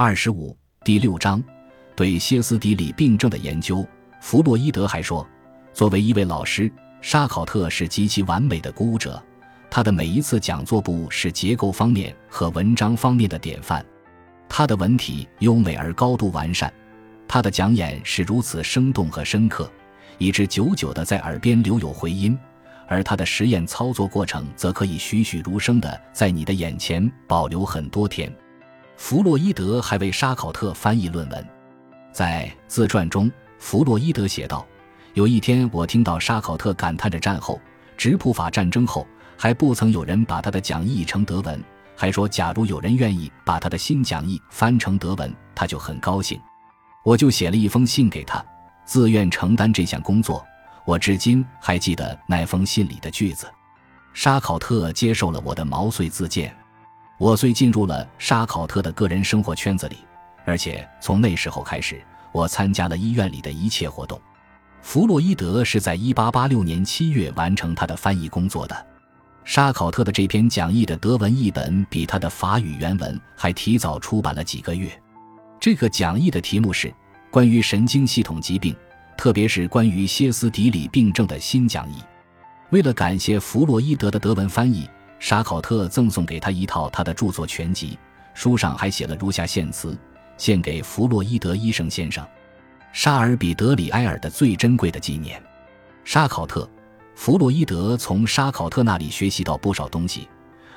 二十五第六章对歇斯底里病症的研究。弗洛伊德还说，作为一位老师，沙考特是极其完美的鼓舞者。他的每一次讲座部是结构方面和文章方面的典范。他的文体优美而高度完善，他的讲演是如此生动和深刻，以致久久的在耳边留有回音。而他的实验操作过程则可以栩栩如生的在你的眼前保留很多天。弗洛伊德还为沙考特翻译论文，在自传中，弗洛伊德写道：“有一天，我听到沙考特感叹着战后直普法战争后还不曾有人把他的讲义译成德文，还说假如有人愿意把他的新讲义翻成德文，他就很高兴。我就写了一封信给他，自愿承担这项工作。”我至今还记得那封信里的句子。沙考特接受了我的毛遂自荐，我遂进入了沙考特的个人生活圈子里，而且从那时候开始，我参加了医院里的一切活动。弗洛伊德是在1886年7月完成他的翻译工作的。沙考特的这篇讲义的德文译本比他的法语原文还提早出版了几个月。这个讲义的题目是关于神经系统疾病。特别是关于歇斯底里病症的新讲义，为了感谢弗洛伊德的德文翻译，沙考特赠送给他一套他的著作全集，书上还写了如下献词：献给弗洛伊德医生先生，沙尔比德里埃尔的最珍贵的纪念。沙考特，弗洛伊德从沙考特那里学习到不少东西，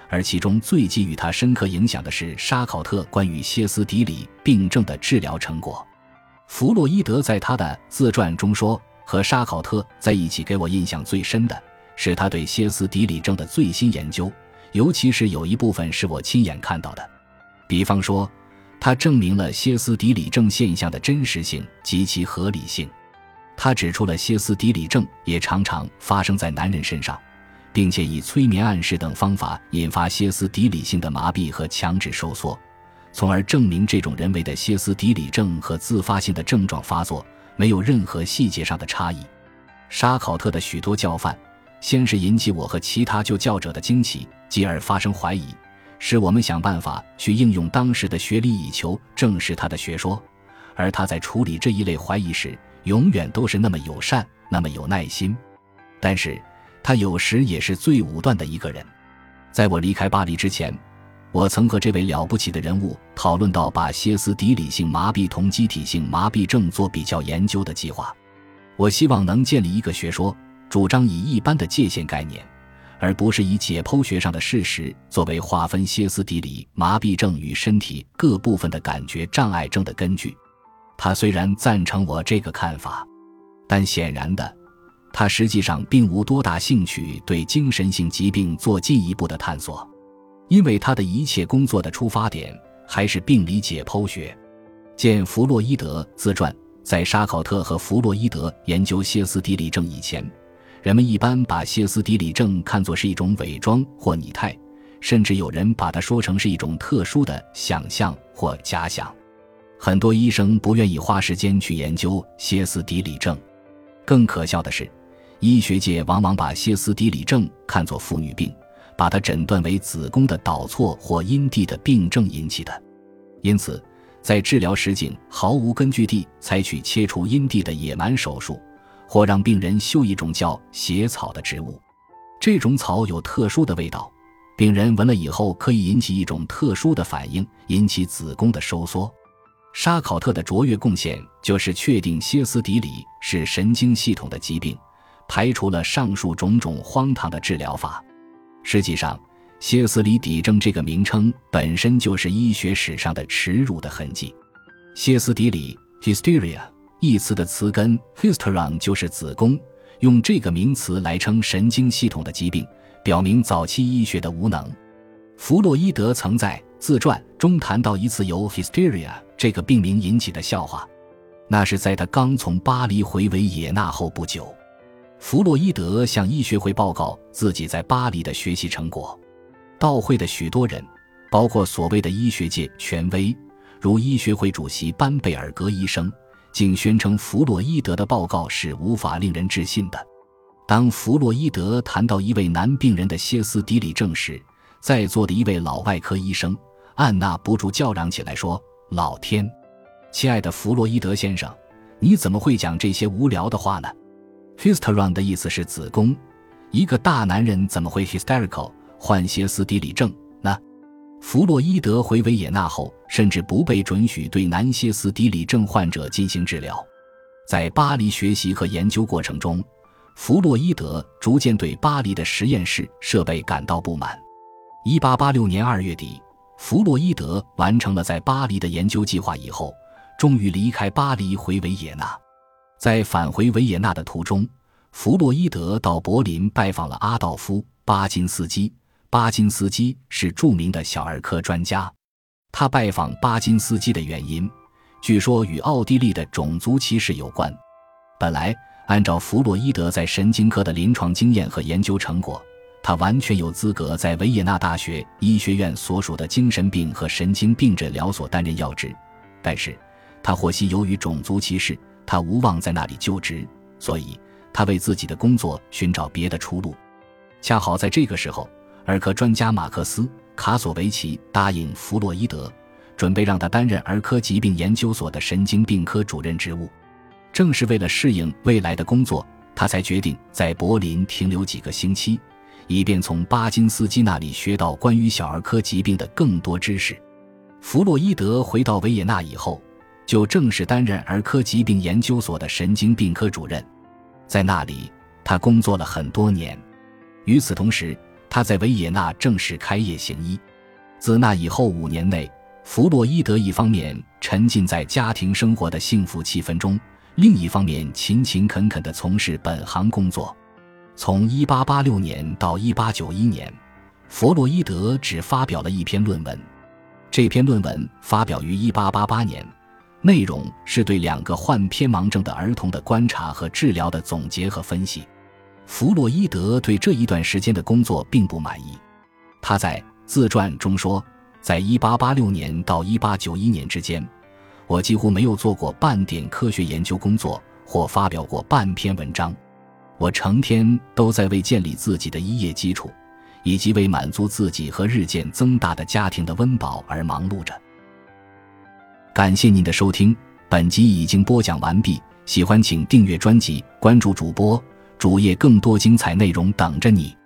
而其中最给予他深刻影响的是沙考特关于歇斯底里病症的治疗成果。弗洛伊德在他的自传中说：“和沙考特在一起，给我印象最深的是他对歇斯底里症的最新研究，尤其是有一部分是我亲眼看到的。比方说，他证明了歇斯底里症现象的真实性及其合理性。他指出了歇斯底里症也常常发生在男人身上，并且以催眠暗示等方法引发歇斯底里性的麻痹和强制收缩。”从而证明这种人为的歇斯底里症和自发性的症状发作没有任何细节上的差异。沙考特的许多教范，先是引起我和其他就教者的惊奇，继而发生怀疑，使我们想办法去应用当时的学理以求证实他的学说。而他在处理这一类怀疑时，永远都是那么友善，那么有耐心。但是，他有时也是最武断的一个人。在我离开巴黎之前。我曾和这位了不起的人物讨论到把歇斯底里性麻痹同机体性麻痹症做比较研究的计划。我希望能建立一个学说，主张以一般的界限概念，而不是以解剖学上的事实作为划分歇斯底里麻痹症与身体各部分的感觉障碍症的根据。他虽然赞成我这个看法，但显然的，他实际上并无多大兴趣对精神性疾病做进一步的探索。因为他的一切工作的出发点还是病理解剖学。见弗洛伊德自传。在沙考特和弗洛伊德研究歇斯底里症以前，人们一般把歇斯底里症看作是一种伪装或拟态，甚至有人把它说成是一种特殊的想象或假想。很多医生不愿意花时间去研究歇斯底里症。更可笑的是，医学界往往把歇斯底里症看作妇女病。把它诊断为子宫的导错或阴蒂的病症引起的，因此，在治疗时竟毫无根据地采取切除阴蒂的野蛮手术，或让病人嗅一种叫血草的植物。这种草有特殊的味道，病人闻了以后可以引起一种特殊的反应，引起子宫的收缩。沙考特的卓越贡献就是确定歇斯底里是神经系统的疾病，排除了上述种种荒唐的治疗法。实际上，歇斯底里症这个名称本身就是医学史上的耻辱的痕迹。歇斯底里 （hysteria） 一词的词根 hysteron 就是子宫，用这个名词来称神经系统的疾病，表明早期医学的无能。弗洛伊德曾在自传中谈到一次由 hysteria 这个病名引起的笑话，那是在他刚从巴黎回维也纳后不久。弗洛伊德向医学会报告自己在巴黎的学习成果，到会的许多人，包括所谓的医学界权威，如医学会主席班贝尔格医生，竟宣称弗洛伊德的报告是无法令人置信的。当弗洛伊德谈到一位男病人的歇斯底里症时，在座的一位老外科医生按捺不住叫嚷起来说：“老天，亲爱的弗洛伊德先生，你怎么会讲这些无聊的话呢？Hysteron 的意思是子宫。一个大男人怎么会 hysterical 患歇斯底里症？弗洛伊德回维也纳后，甚至不被准许对男歇斯底里症患者进行治疗。在巴黎学习和研究过程中，弗洛伊德逐渐对巴黎的实验室设备感到不满。1886年2月底，弗洛伊德完成了在巴黎的研究计划以后，终于离开巴黎回维也纳。在返回维也纳的途中，弗洛伊德到柏林拜访了阿道夫·巴金斯基。巴金斯基是著名的小儿科专家。他拜访巴金斯基的原因，据说与奥地利的种族歧视有关。本来，按照弗洛伊德在神经科的临床经验和研究成果，他完全有资格在维也纳大学医学院所属的精神病和神经病诊疗所担任要职。但是，他获悉由于种族歧视，他无望在那里就职，所以。他为自己的工作寻找别的出路，恰好在这个时候，儿科专家马克思·卡索维奇答应弗洛伊德，准备让他担任儿科疾病研究所的神经病科主任职务。正是为了适应未来的工作，他才决定在柏林停留几个星期，以便从巴金斯基那里学到关于小儿科疾病的更多知识。弗洛伊德回到维也纳以后，就正式担任儿科疾病研究所的神经病科主任。在那里，他工作了很多年。与此同时，他在维也纳正式开业行医。自那以后五年内，弗洛伊德一方面沉浸在家庭生活的幸福气氛中，另一方面勤勤恳恳地从事本行工作。从1886年到1891年，弗洛伊德只发表了一篇论文。这篇论文发表于1888年。内容是对两个患偏盲症的儿童的观察和治疗的总结和分析。弗洛伊德对这一段时间的工作并不满意。他在自传中说：“在1886年到1891年之间，我几乎没有做过半点科学研究工作或发表过半篇文章。我成天都在为建立自己的一业基础，以及为满足自己和日渐增大的家庭的温饱而忙碌着。”感谢您的收听，本集已经播讲完毕。喜欢请订阅专辑，关注主播主页，更多精彩内容等着你。